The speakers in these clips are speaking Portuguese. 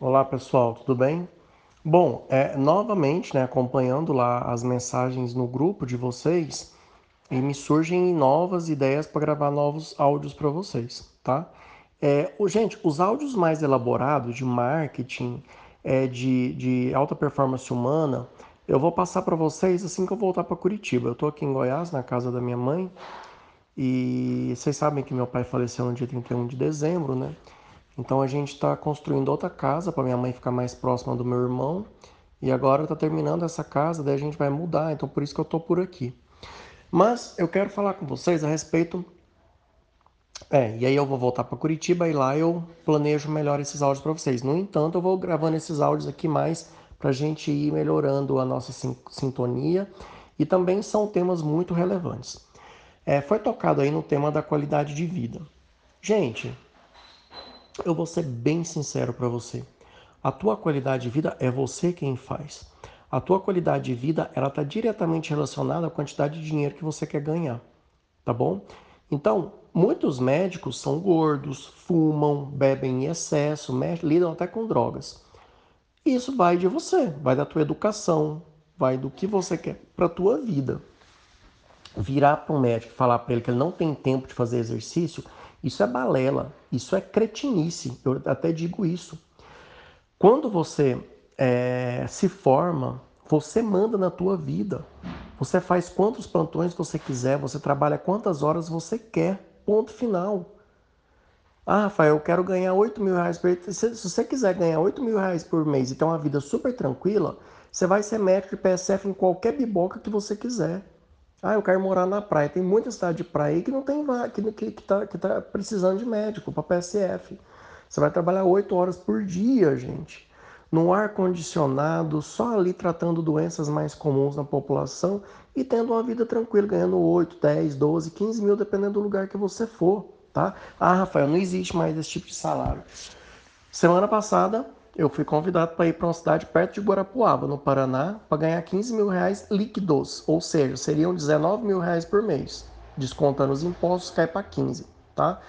Olá pessoal, tudo bem? Bom, é, novamente, né, acompanhando lá as mensagens no grupo de vocês, e me surgem novas ideias para gravar novos áudios para vocês, tá? É, gente, os áudios mais elaborados de marketing, é, de, de alta performance humana, eu vou passar para vocês assim que eu voltar para Curitiba. Eu estou aqui em Goiás, na casa da minha mãe, e vocês sabem que meu pai faleceu no dia 31 de dezembro, né? Então a gente está construindo outra casa para minha mãe ficar mais próxima do meu irmão. E agora está terminando essa casa, daí a gente vai mudar, então por isso que eu estou por aqui. Mas eu quero falar com vocês a respeito. É, e aí eu vou voltar para Curitiba e lá eu planejo melhor esses áudios para vocês. No entanto, eu vou gravando esses áudios aqui mais para a gente ir melhorando a nossa sintonia e também são temas muito relevantes. É, foi tocado aí no tema da qualidade de vida. Gente, eu vou ser bem sincero para você. A tua qualidade de vida é você quem faz. A tua qualidade de vida ela está diretamente relacionada à quantidade de dinheiro que você quer ganhar, tá bom? Então, muitos médicos são gordos, fumam, bebem em excesso, lidam até com drogas. Isso vai de você, vai da tua educação, vai do que você quer para tua vida. Virar para um médico e falar para ele que ele não tem tempo de fazer exercício isso é balela, isso é cretinice, eu até digo isso. Quando você é, se forma, você manda na tua vida. Você faz quantos plantões você quiser, você trabalha quantas horas você quer. Ponto final. Ah, Rafael, eu quero ganhar 8 mil reais por mês. Se, se você quiser ganhar 8 mil reais por mês e ter uma vida super tranquila, você vai ser médico de PSF em qualquer biboca que você quiser. Ah, eu quero morar na praia. Tem muita cidade de praia aí que não tem que, que, que, tá, que tá precisando de médico para PSF. Você vai trabalhar oito horas por dia, gente. No ar condicionado, só ali tratando doenças mais comuns na população e tendo uma vida tranquila, ganhando 8, 10, 12, 15 mil, dependendo do lugar que você for, tá? Ah, Rafael, não existe mais esse tipo de salário. Semana passada, eu fui convidado para ir para uma cidade perto de Guarapuava, no Paraná, para ganhar 15 mil reais líquidos, ou seja, seriam 19 mil reais por mês. Descontando os impostos, cai para 15, tá?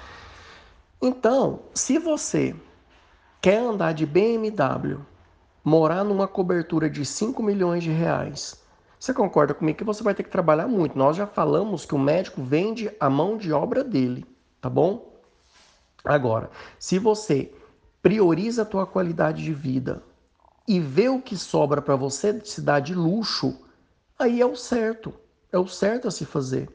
Então, se você quer andar de BMW, morar numa cobertura de 5 milhões de reais, você concorda comigo que você vai ter que trabalhar muito? Nós já falamos que o médico vende a mão de obra dele, tá bom? Agora, se você prioriza a tua qualidade de vida e vê o que sobra para você se dar de luxo, aí é o certo. É o certo a se fazer.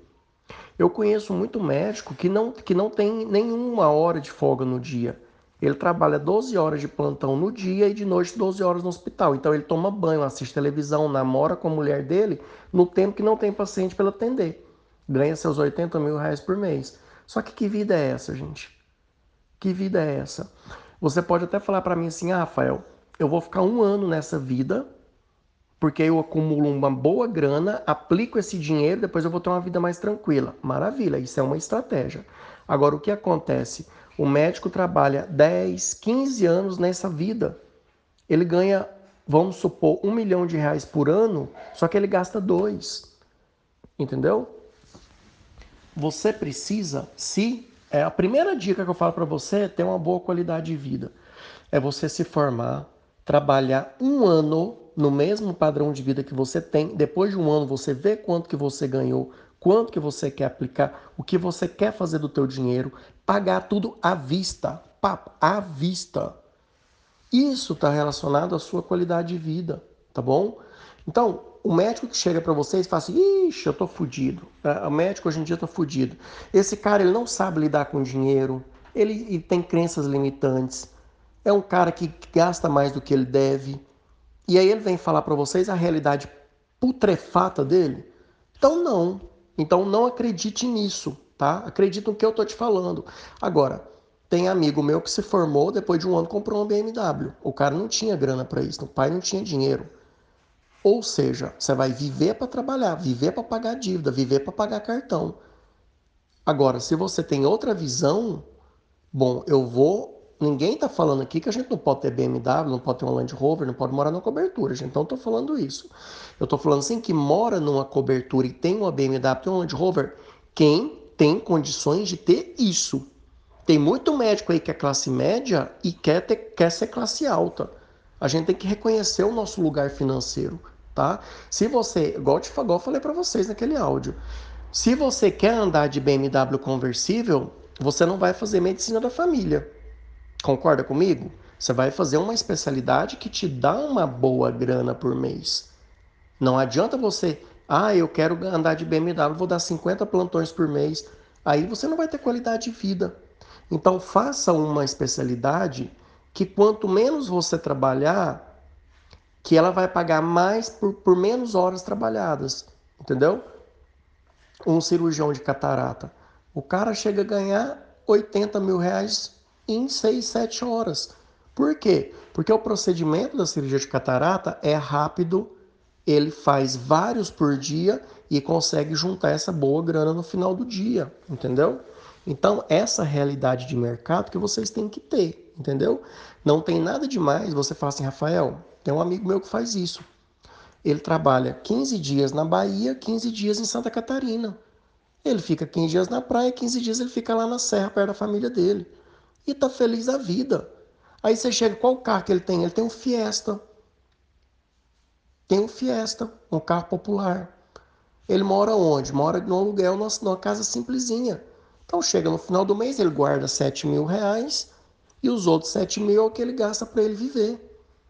Eu conheço muito médico que não, que não tem nenhuma hora de folga no dia. Ele trabalha 12 horas de plantão no dia e de noite 12 horas no hospital. Então ele toma banho, assiste televisão, namora com a mulher dele no tempo que não tem paciente para atender. Ganha seus 80 mil reais por mês. Só que que vida é essa, gente? Que vida é essa? Você pode até falar para mim assim, ah, Rafael, eu vou ficar um ano nessa vida, porque eu acumulo uma boa grana, aplico esse dinheiro, depois eu vou ter uma vida mais tranquila. Maravilha, isso é uma estratégia. Agora, o que acontece? O médico trabalha 10, 15 anos nessa vida. Ele ganha, vamos supor, um milhão de reais por ano, só que ele gasta dois. Entendeu? Você precisa se é, a primeira dica que eu falo para você é ter uma boa qualidade de vida. É você se formar, trabalhar um ano no mesmo padrão de vida que você tem. Depois de um ano você vê quanto que você ganhou, quanto que você quer aplicar, o que você quer fazer do teu dinheiro, pagar tudo à vista, papo, à vista. Isso está relacionado à sua qualidade de vida, tá bom? Então, o médico que chega para vocês fala assim, ixi, eu tô fudido. É, o médico hoje em dia tá fudido. Esse cara, ele não sabe lidar com dinheiro, ele, ele tem crenças limitantes, é um cara que gasta mais do que ele deve. E aí ele vem falar para vocês a realidade putrefata dele. Então não. Então não acredite nisso, tá? Acredita no que eu tô te falando. Agora, tem amigo meu que se formou, depois de um ano comprou uma BMW. O cara não tinha grana para isso, o pai não tinha dinheiro. Ou seja, você vai viver para trabalhar, viver para pagar dívida, viver para pagar cartão. Agora, se você tem outra visão, bom, eu vou. Ninguém está falando aqui que a gente não pode ter BMW, não pode ter um Land Rover, não pode morar numa cobertura, gente. Estou falando isso. Eu estou falando assim que mora numa cobertura e tem uma BMW, tem um Land Rover, quem tem condições de ter isso. Tem muito médico aí que é classe média e quer, ter, quer ser classe alta. A gente tem que reconhecer o nosso lugar financeiro, tá? Se você, igual, eu falei para vocês naquele áudio, se você quer andar de BMW conversível, você não vai fazer medicina da família. Concorda comigo? Você vai fazer uma especialidade que te dá uma boa grana por mês. Não adianta você, ah, eu quero andar de BMW, vou dar 50 plantões por mês. Aí você não vai ter qualidade de vida. Então faça uma especialidade que quanto menos você trabalhar, que ela vai pagar mais por, por menos horas trabalhadas, entendeu? Um cirurgião de catarata, o cara chega a ganhar 80 mil reais em 6, 7 horas. Por quê? Porque o procedimento da cirurgia de catarata é rápido, ele faz vários por dia e consegue juntar essa boa grana no final do dia, entendeu? Então, essa realidade de mercado que vocês têm que ter, entendeu? Não tem nada demais você falar assim, Rafael, tem um amigo meu que faz isso. Ele trabalha 15 dias na Bahia, 15 dias em Santa Catarina. Ele fica 15 dias na praia, 15 dias ele fica lá na serra, perto da família dele. E tá feliz a vida. Aí você chega, qual carro que ele tem? Ele tem um Fiesta. Tem um Fiesta, um carro popular. Ele mora onde? Mora no aluguel, numa casa simplesinha. Então chega no final do mês, ele guarda 7 mil reais e os outros 7 mil é o que ele gasta para ele viver.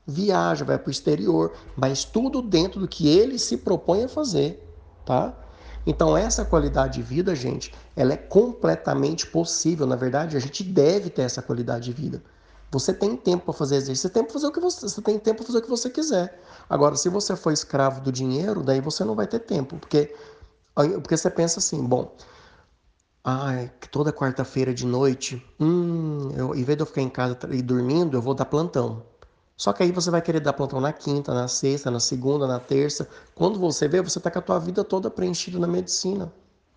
Viaja, vai para o exterior, mas tudo dentro do que ele se propõe a fazer, tá? Então essa qualidade de vida, gente, ela é completamente possível. Na verdade, a gente deve ter essa qualidade de vida. Você tem tempo para fazer exercício, você tem tempo fazer o que você, você tem tempo para fazer o que você quiser. Agora, se você for escravo do dinheiro, daí você não vai ter tempo, porque porque você pensa assim, bom, Ai, toda quarta-feira de noite, hum, eu, em vez de eu ficar em casa e dormindo, eu vou dar plantão. Só que aí você vai querer dar plantão na quinta, na sexta, na segunda, na terça. Quando você vê, você tá com a tua vida toda preenchida na medicina,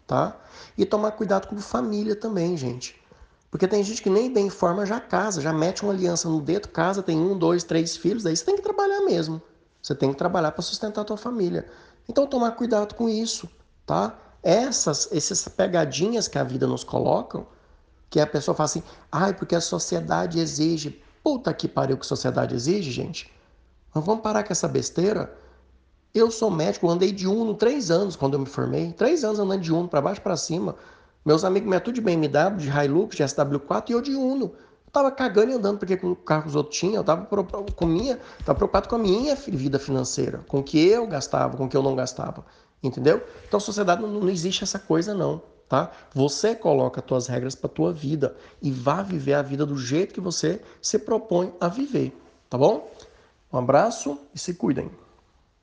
tá? E tomar cuidado com família também, gente. Porque tem gente que nem bem forma já casa, já mete uma aliança no dedo, casa, tem um, dois, três filhos, daí você tem que trabalhar mesmo. Você tem que trabalhar para sustentar a tua família. Então tomar cuidado com isso, tá? Essas, essas pegadinhas que a vida nos coloca, que a pessoa fala assim, ai, porque a sociedade exige. Puta que pariu que a sociedade exige, gente. Mas vamos parar com essa besteira. Eu sou médico, andei de Uno três anos quando eu me formei. Três anos andando de Uno, para baixo para cima. Meus amigos me tudo de BMW, de Hilux, de SW4 e eu de Uno. Eu tava cagando e andando porque o carro que os outros tinham. Eu tava, com minha, tava preocupado com a minha vida financeira, com o que eu gastava, com o que eu não gastava. Entendeu? Então, sociedade não, não existe essa coisa não, tá? Você coloca as tuas regras para tua vida e vá viver a vida do jeito que você se propõe a viver, tá bom? Um abraço e se cuidem.